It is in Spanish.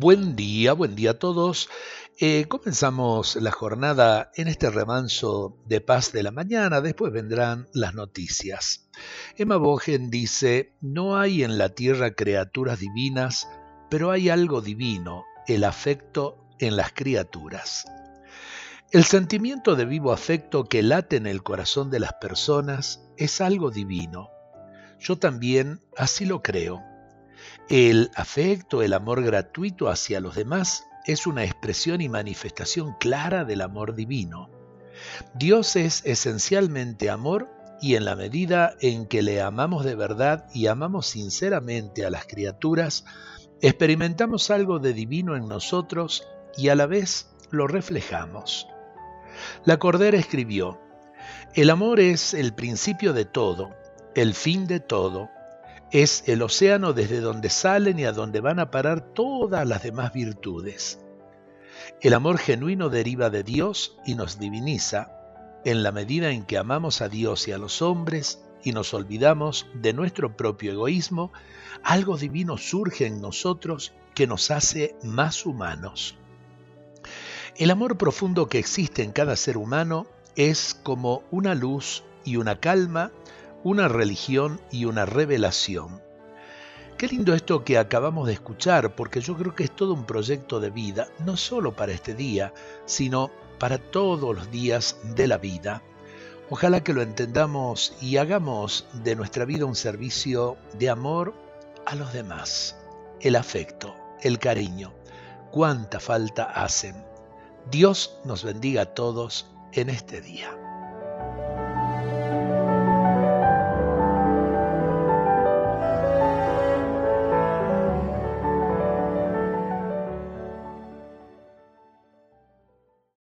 Buen día, buen día a todos. Eh, comenzamos la jornada en este remanso de paz de la mañana, después vendrán las noticias. Emma Bogen dice, no hay en la tierra criaturas divinas, pero hay algo divino, el afecto en las criaturas. El sentimiento de vivo afecto que late en el corazón de las personas es algo divino. Yo también así lo creo. El afecto, el amor gratuito hacia los demás es una expresión y manifestación clara del amor divino. Dios es esencialmente amor y en la medida en que le amamos de verdad y amamos sinceramente a las criaturas, experimentamos algo de divino en nosotros y a la vez lo reflejamos. La Cordera escribió, El amor es el principio de todo, el fin de todo, es el océano desde donde salen y a donde van a parar todas las demás virtudes. El amor genuino deriva de Dios y nos diviniza en la medida en que amamos a Dios y a los hombres y nos olvidamos de nuestro propio egoísmo, algo divino surge en nosotros que nos hace más humanos. El amor profundo que existe en cada ser humano es como una luz y una calma una religión y una revelación. Qué lindo esto que acabamos de escuchar, porque yo creo que es todo un proyecto de vida, no solo para este día, sino para todos los días de la vida. Ojalá que lo entendamos y hagamos de nuestra vida un servicio de amor a los demás. El afecto, el cariño, cuánta falta hacen. Dios nos bendiga a todos en este día.